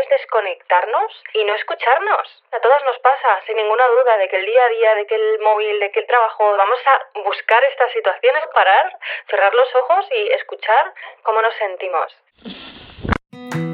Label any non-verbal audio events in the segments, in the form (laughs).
Es desconectarnos y no escucharnos. A todas nos pasa, sin ninguna duda, de que el día a día, de que el móvil, de que el trabajo, vamos a buscar estas situaciones, parar, cerrar los ojos y escuchar cómo nos sentimos.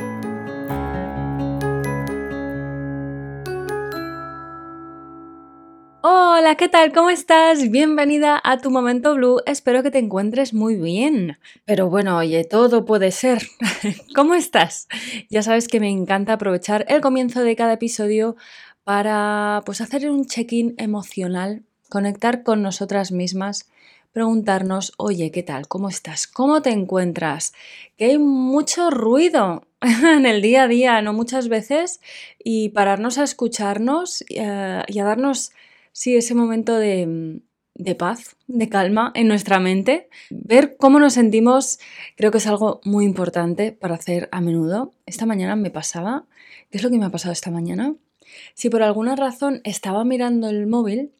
Hola, ¿qué tal? ¿Cómo estás? Bienvenida a tu momento blue. Espero que te encuentres muy bien. Pero bueno, oye, todo puede ser. (laughs) ¿Cómo estás? Ya sabes que me encanta aprovechar el comienzo de cada episodio para pues hacer un check-in emocional, conectar con nosotras mismas preguntarnos, oye, ¿qué tal? ¿Cómo estás? ¿Cómo te encuentras? Que hay mucho ruido (laughs) en el día a día, ¿no? Muchas veces, y pararnos a escucharnos eh, y a darnos, sí, ese momento de, de paz, de calma en nuestra mente. Ver cómo nos sentimos creo que es algo muy importante para hacer a menudo. Esta mañana me pasaba, ¿qué es lo que me ha pasado esta mañana? Si por alguna razón estaba mirando el móvil,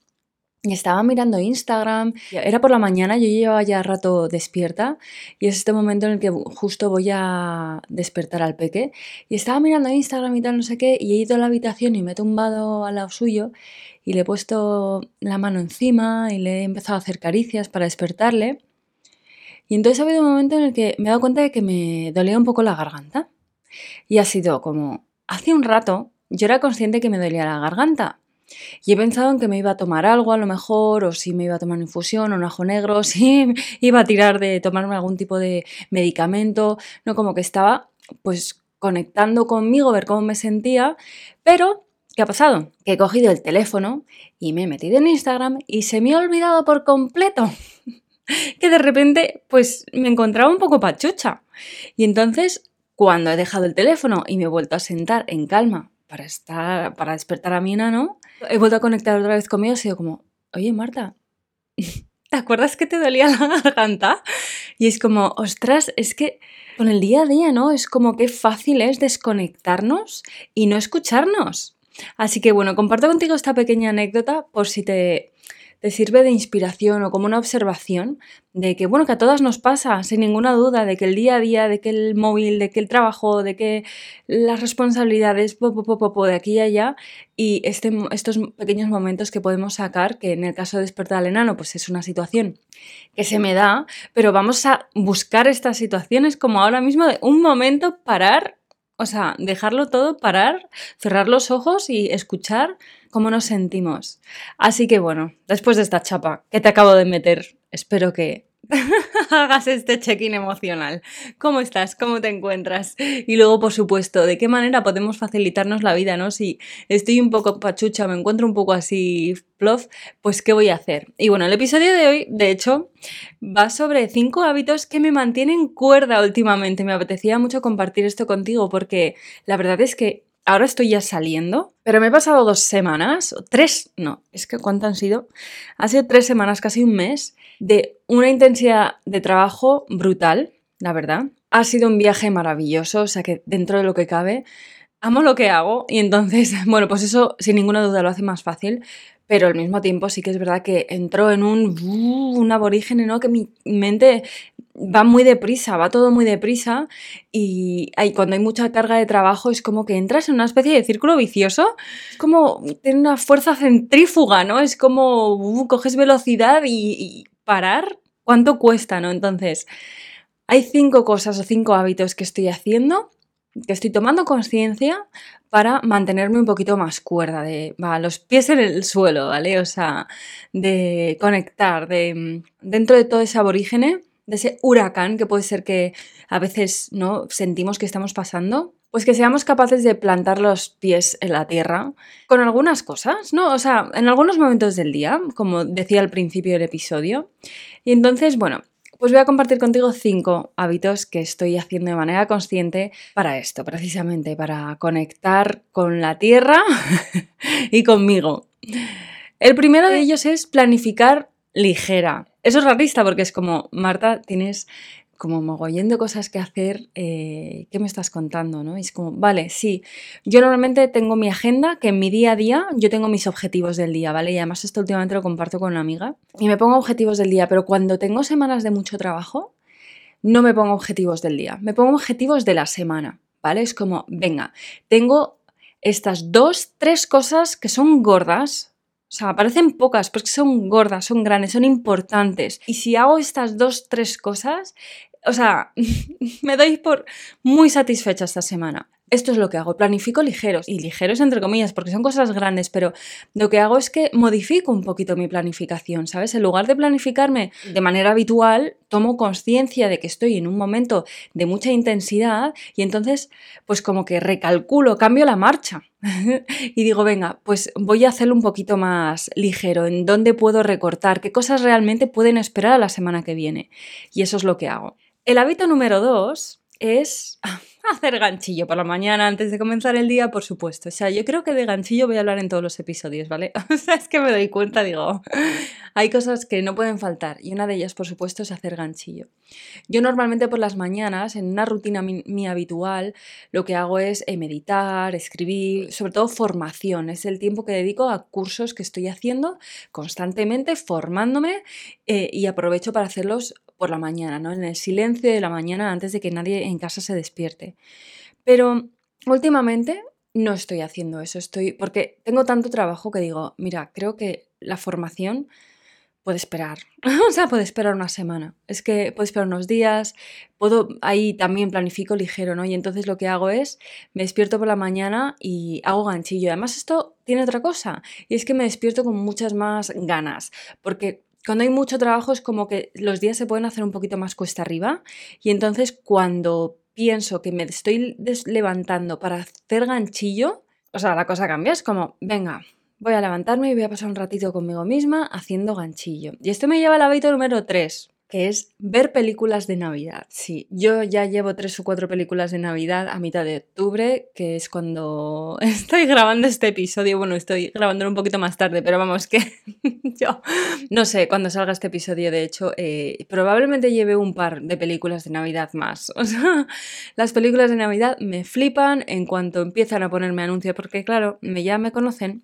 y estaba mirando Instagram, era por la mañana, yo llevaba ya rato despierta y es este momento en el que justo voy a despertar al peque. Y estaba mirando Instagram y tal, no sé qué, y he ido a la habitación y me he tumbado al lado suyo y le he puesto la mano encima y le he empezado a hacer caricias para despertarle. Y entonces ha habido un momento en el que me he dado cuenta de que me dolía un poco la garganta. Y ha sido como, hace un rato yo era consciente que me dolía la garganta, y he pensado en que me iba a tomar algo a lo mejor, o si me iba a tomar una infusión o un ajo negro, o (laughs) si iba a tirar de tomarme algún tipo de medicamento, no como que estaba pues conectando conmigo, ver cómo me sentía, pero ¿qué ha pasado? Que he cogido el teléfono y me he metido en Instagram y se me ha olvidado por completo (laughs) que de repente pues me encontraba un poco pachucha. Y entonces, cuando he dejado el teléfono y me he vuelto a sentar en calma para estar para despertar a mi enano, he vuelto a conectar otra vez conmigo y he sido como, oye Marta, (laughs) ¿te acuerdas que te dolía la garganta? Y es como, ostras, es que con el día a día, ¿no? Es como que fácil es desconectarnos y no escucharnos. Así que bueno, comparto contigo esta pequeña anécdota por si te te sirve de inspiración o como una observación de que, bueno, que a todas nos pasa, sin ninguna duda, de que el día a día, de que el móvil, de que el trabajo, de que las responsabilidades, po, de aquí y allá, y este, estos pequeños momentos que podemos sacar, que en el caso de despertar al enano, pues es una situación que se me da, pero vamos a buscar estas situaciones como ahora mismo de un momento parar, o sea, dejarlo todo, parar, cerrar los ojos y escuchar cómo nos sentimos. Así que bueno, después de esta chapa que te acabo de meter, espero que (laughs) hagas este check-in emocional. ¿Cómo estás? ¿Cómo te encuentras? Y luego, por supuesto, ¿de qué manera podemos facilitarnos la vida, no? Si estoy un poco pachucha, me encuentro un poco así plof, pues ¿qué voy a hacer? Y bueno, el episodio de hoy, de hecho, va sobre cinco hábitos que me mantienen cuerda últimamente. Me apetecía mucho compartir esto contigo porque la verdad es que ahora estoy ya saliendo, pero me he pasado dos semanas, tres, no, es que ¿cuánto han sido? Ha sido tres semanas, casi un mes, de una intensidad de trabajo brutal, la verdad. Ha sido un viaje maravilloso, o sea que dentro de lo que cabe, amo lo que hago y entonces, (laughs) bueno, pues eso sin ninguna duda lo hace más fácil, pero al mismo tiempo sí que es verdad que entró en un, uh, un aborígene, ¿no? Que mi mente va muy deprisa, va todo muy deprisa y hay, cuando hay mucha carga de trabajo es como que entras en una especie de círculo vicioso, es como tiene una fuerza centrífuga, ¿no? Es como uh, coges velocidad y, y, parar, ¿cuánto cuesta, no? Entonces, hay cinco cosas o cinco hábitos que estoy haciendo, que estoy tomando conciencia para mantenerme un poquito más cuerda, de va, los pies en el suelo, ¿vale? O sea, de conectar, de dentro de todo ese aborígene de ese huracán que puede ser que a veces no sentimos que estamos pasando, pues que seamos capaces de plantar los pies en la tierra con algunas cosas, ¿no? O sea, en algunos momentos del día, como decía al principio del episodio. Y entonces, bueno, pues voy a compartir contigo cinco hábitos que estoy haciendo de manera consciente para esto, precisamente, para conectar con la tierra (laughs) y conmigo. El primero de ellos es planificar ligera. Eso es rarista porque es como, Marta, tienes como mogollón de cosas que hacer, eh, ¿qué me estás contando? ¿no? es como, vale, sí, yo normalmente tengo mi agenda, que en mi día a día yo tengo mis objetivos del día, ¿vale? Y además esto últimamente lo comparto con una amiga y me pongo objetivos del día, pero cuando tengo semanas de mucho trabajo, no me pongo objetivos del día, me pongo objetivos de la semana, ¿vale? Es como, venga, tengo estas dos, tres cosas que son gordas, o sea, parecen pocas, pero es que son gordas, son grandes, son importantes. Y si hago estas dos, tres cosas, o sea, (laughs) me doy por muy satisfecha esta semana. Esto es lo que hago, planifico ligeros, y ligeros entre comillas, porque son cosas grandes, pero lo que hago es que modifico un poquito mi planificación, ¿sabes? En lugar de planificarme de manera habitual, tomo conciencia de que estoy en un momento de mucha intensidad y entonces, pues como que recalculo, cambio la marcha. (laughs) y digo, venga, pues voy a hacerlo un poquito más ligero, en dónde puedo recortar, qué cosas realmente pueden esperar a la semana que viene. Y eso es lo que hago. El hábito número dos es (laughs) hacer ganchillo por la mañana antes de comenzar el día, por supuesto. O sea, yo creo que de ganchillo voy a hablar en todos los episodios, ¿vale? (laughs) O sea, es que me doy cuenta, digo, (laughs) hay cosas que no pueden faltar y una de ellas, por supuesto, es hacer ganchillo. Yo normalmente por las mañanas, en una rutina mi, habitual, lo que hago es eh, meditar, escribir, sobre todo formación. Es el tiempo que dedico a cursos que estoy haciendo constantemente, formándome eh, y aprovecho para hacerlos por la mañana, ¿no? En el silencio de la mañana antes de que nadie en casa se despierte. Pero últimamente no estoy haciendo eso, estoy porque tengo tanto trabajo que digo, mira, creo que la formación puede esperar. (laughs) o sea, puede esperar una semana. Es que puede esperar unos días. Puedo, ahí también planifico ligero, ¿no? Y entonces lo que hago es, me despierto por la mañana y hago ganchillo. Además, esto tiene otra cosa. Y es que me despierto con muchas más ganas. Porque cuando hay mucho trabajo es como que los días se pueden hacer un poquito más cuesta arriba y entonces cuando pienso que me estoy levantando para hacer ganchillo, o sea, la cosa cambia, es como, venga, voy a levantarme y voy a pasar un ratito conmigo misma haciendo ganchillo. Y esto me lleva al hábito número 3, que es ver películas de Navidad. Sí, yo ya llevo tres o cuatro películas de Navidad a mitad de octubre, que es cuando (laughs) estoy grabando este episodio. Bueno, estoy grabándolo un poquito más tarde, pero vamos que (laughs) yo no sé cuándo salga este episodio. De hecho, eh, probablemente lleve un par de películas de Navidad más. (laughs) O sea, las películas de Navidad me flipan en cuanto empiezan a ponerme anuncios, porque claro, ya me conocen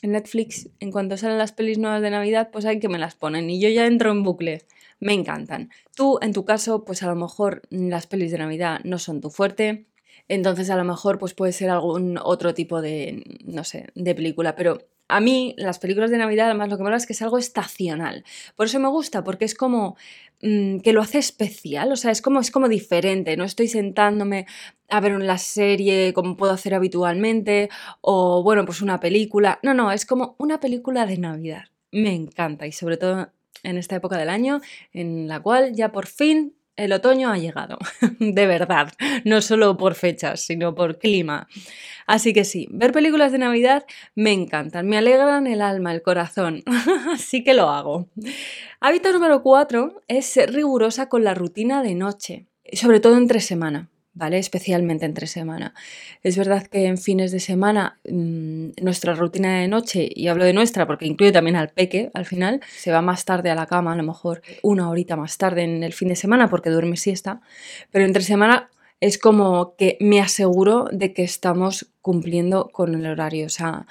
en Netflix, en cuanto salen las pelis nuevas de Navidad, pues hay que me las ponen y yo ya entro en bucle me encantan. Tú, en tu caso, pues a lo mejor las pelis de Navidad no son tu fuerte, entonces a lo mejor pues puede ser algún otro tipo de, no sé, de película, pero a mí las películas de Navidad además lo que me mola es que es algo estacional. Por eso me gusta, porque es como mm, que lo hace especial, o sea, es como, es como diferente, no estoy sentándome a ver una serie como puedo hacer habitualmente o bueno, pues una película. No, no, es como una película de Navidad. Me encanta y sobre todo en esta época del año en la cual ya por fin el otoño ha llegado, (laughs) de verdad, no solo por fechas, sino por clima. Así que sí, ver películas de Navidad me encantan, me alegran el alma, el corazón, (laughs) así que lo hago. Hábito número 4 es ser rigurosa con la rutina de noche, sobre todo entre semana. ¿Vale? Especialmente entre semana. Es verdad que en fines de semana mm, nuestra rutina de noche, y hablo de nuestra porque incluye también al peque al final, se va más tarde a la cama, a lo mejor una horita más tarde en el fin de semana porque duerme siesta, pero entre semana es como que me aseguro de que estamos cumpliendo con el horario, o sea,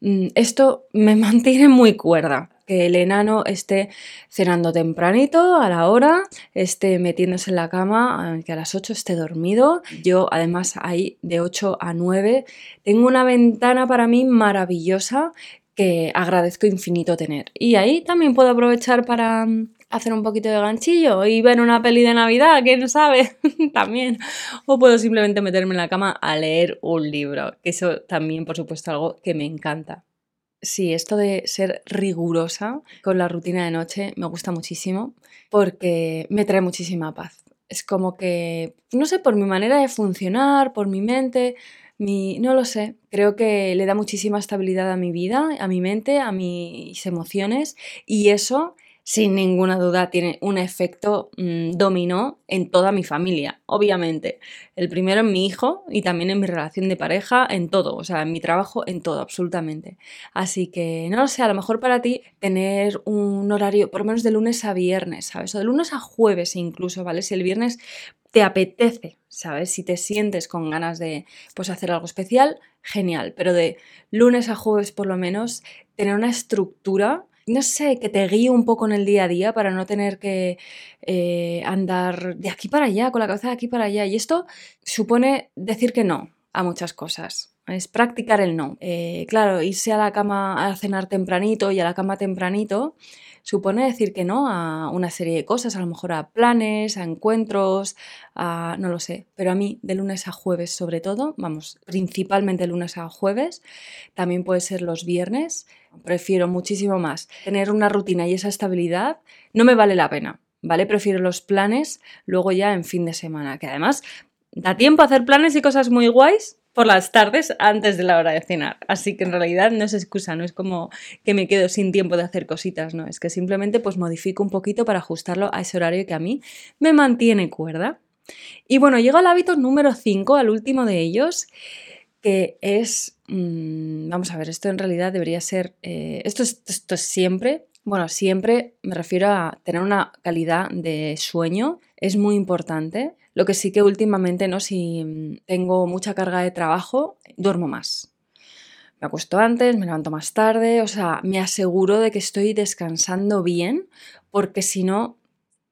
esto me (laughs) mantiene muy cuerda que el enano esté cenando tempranito, a la hora, esté metiéndose en la cama, que a las 8 esté dormido. Yo además ahí de 8 a 9 tengo una ventana para mí maravillosa que agradezco infinito tener. Y ahí también puedo aprovechar para mm, hacer un poquito de ganchillo y ver una peli de Navidad, quién sabe, (laughs) también. O puedo simplemente meterme en la cama a leer un libro, que eso también, por supuesto, algo que me encanta. Sí, esto de ser rigurosa con la rutina de noche me gusta muchísimo porque me trae muchísima paz. Es como que, no sé, por mi manera de funcionar, por mi mente, mi, no lo sé, creo que le da muchísima estabilidad a mi vida, a mi mente, a mis emociones y eso sin ninguna duda tiene un efecto mm, dominó en toda mi familia, obviamente. El primero en mi hijo y también en mi relación de pareja, en todo, o sea, en mi trabajo, en todo, absolutamente. Así que, no lo sé, a lo mejor para ti tener un horario por lo menos de lunes a viernes, ¿sabes? O de lunes a jueves incluso, ¿vale? Si el viernes te apetece, ¿sabes? Si te sientes con ganas de pues, hacer algo especial, genial, pero de lunes a jueves por lo menos tener una estructura no sé, que te guíe un poco en el día a día para no tener que eh, andar de aquí para allá, con la cabeza de aquí para allá. Y esto supone decir que no a muchas cosas. Es practicar el no. Eh, claro, irse a la cama a cenar tempranito y a la cama tempranito supone decir que no a una serie de cosas, a lo mejor a planes, a encuentros, a no lo sé, pero a mí de lunes a jueves sobre todo, vamos, principalmente lunes a jueves, también puede ser los viernes, prefiero muchísimo más tener una rutina y esa estabilidad, no me vale la pena, ¿vale? Prefiero los planes luego ya en fin de semana, que además da tiempo a hacer planes y cosas muy guays por las tardes antes de la hora de cenar. Así que en realidad no es excusa, no es como que me quedo sin tiempo de hacer cositas, no, es que simplemente pues modifico un poquito para ajustarlo a ese horario que a mí me mantiene cuerda. Y bueno, llego al hábito número 5, al último de ellos, que es, mm, vamos a ver, esto en realidad debería ser, eh, esto, esto es siempre, bueno, siempre me refiero a tener una calidad de sueño, es muy importante lo que sí que últimamente, ¿no? Si mm, tengo mucha carga de trabajo, duermo más. Me acuesto antes, me levanto más tarde, o sea, me aseguro de que estoy descansando bien, porque si no,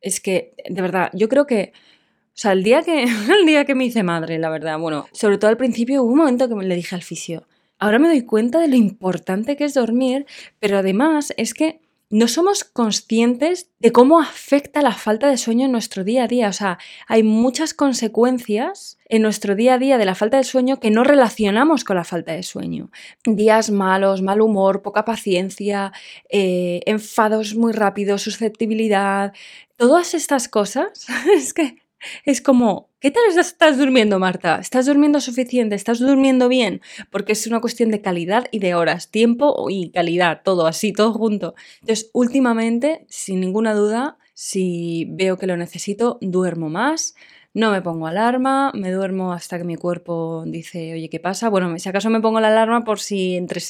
es que, de verdad, yo creo que, o sea, el día que, (laughs) el día que me hice madre, la verdad, bueno, sobre todo al principio hubo un momento que me le dije al fisio, ahora me doy cuenta de lo importante que es dormir, pero además es que no somos conscientes de cómo afecta la falta de sueño en nuestro día a día. O sea, hay muchas consecuencias en nuestro día a día de la falta de sueño que no relacionamos con la falta de sueño. Días malos, mal humor, poca paciencia, eh, enfados muy rápidos, susceptibilidad. Todas estas cosas (laughs) es que es como, ¿qué tal estás durmiendo, Marta? ¿Estás durmiendo suficiente? ¿Estás durmiendo bien? Porque es una cuestión de calidad y de horas, tiempo y calidad, todo así, todo junto. Entonces, últimamente, sin ninguna duda, si veo que lo necesito, duermo más, no me pongo alarma, me duermo hasta que mi cuerpo dice, oye, ¿qué pasa? Bueno, si acaso me pongo la alarma por si entre,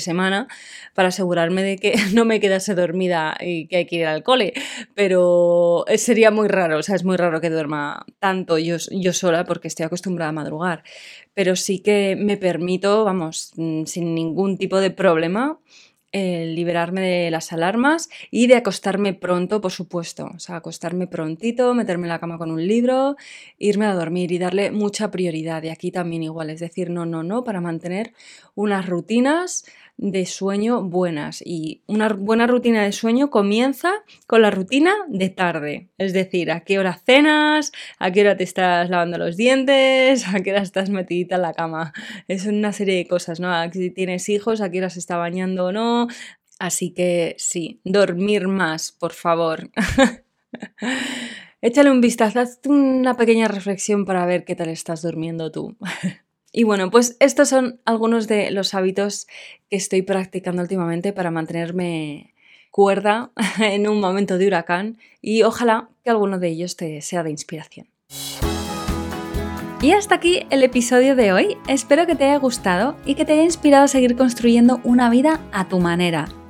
semana, para asegurarme de que (laughs) no me quedase dormida y que hay que ir al cole. Pero sería muy raro, o sea, es muy raro que duerma tanto yo, yo sola porque estoy acostumbrada a madrugar. Pero sí que me permito, vamos, mm, sin ningún tipo de problema, liberarme de las alarmas y de acostarme pronto, por supuesto. O sea, acostarme prontito, meterme en la cama con un libro, irme a dormir y darle mucha prioridad. Y aquí también igual, es decir, no, no, no, para mantener unas rutinas de sueño buenas. Y una buena rutina de sueño comienza con la rutina de tarde. Es decir, a qué hora cenas, a qué hora te estás lavando los dientes, (laughs) a qué hora estás metidita en la cama. Es una serie de cosas, ¿no? Si tienes hijos, a qué hora se está bañando o no, Así que sí, dormir más, por favor. (laughs) Échale un vistazo, haz una pequeña reflexión para ver qué tal estás durmiendo tú. (laughs) Y bueno, pues estos son algunos de los hábitos que estoy practicando últimamente para mantenerme cuerda (laughs) en un momento de huracán y ojalá que alguno de ellos te sea de inspiración. Y hasta aquí el episodio de hoy. Espero que te haya gustado y que te haya inspirado a seguir construyendo una vida a tu manera.